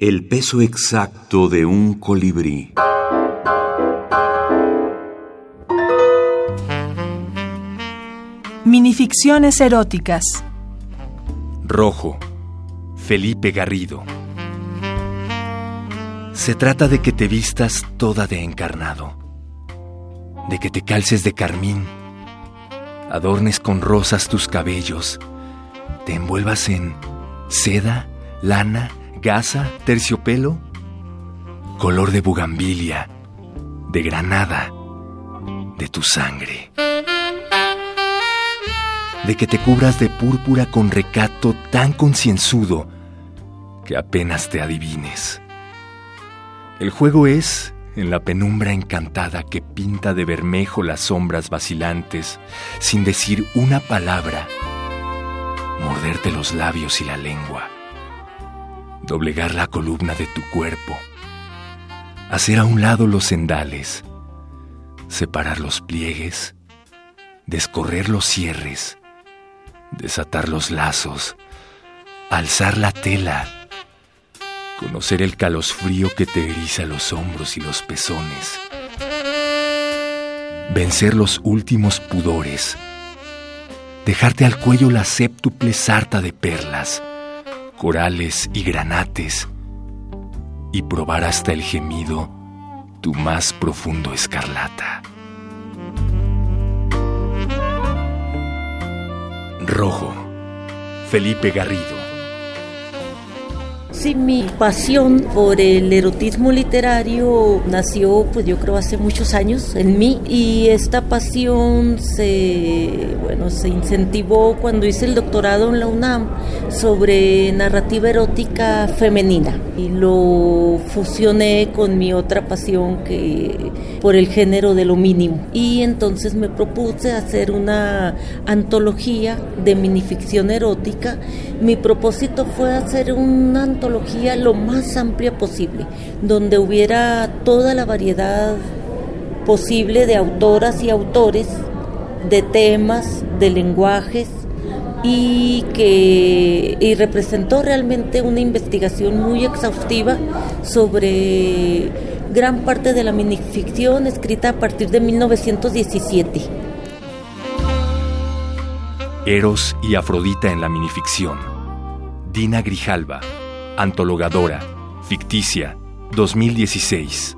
El peso exacto de un colibrí. Minificciones eróticas. Rojo. Felipe Garrido. Se trata de que te vistas toda de encarnado, de que te calces de carmín, adornes con rosas tus cabellos, te envuelvas en seda, lana, gasa, terciopelo, color de bugambilia, de granada, de tu sangre. De que te cubras de púrpura con recato tan concienzudo que apenas te adivines. El juego es en la penumbra encantada que pinta de bermejo las sombras vacilantes, sin decir una palabra, morderte los labios y la lengua, doblegar la columna de tu cuerpo, hacer a un lado los sendales, separar los pliegues, descorrer los cierres, desatar los lazos, alzar la tela, conocer el calosfrío que te eriza los hombros y los pezones, vencer los últimos pudores, dejarte al cuello la séptuple sarta de perlas, corales y granates, y probar hasta el gemido tu más profundo escarlata. Rojo, Felipe Garrido. Sí, mi pasión por el erotismo literario nació, pues yo creo, hace muchos años en mí y esta pasión se, bueno, se incentivó cuando hice el doctorado en la UNAM sobre narrativa erótica femenina y lo fusioné con mi otra pasión que por el género de lo mínimo y entonces me propuse hacer una antología de minificción erótica. Mi propósito fue hacer una antología lo más amplia posible, donde hubiera toda la variedad posible de autoras y autores, de temas, de lenguajes, y que representó realmente una investigación muy exhaustiva sobre gran parte de la minificción escrita a partir de 1917. Eros y Afrodita en la minificción. Dina Grijalva. Antologadora, ficticia, 2016.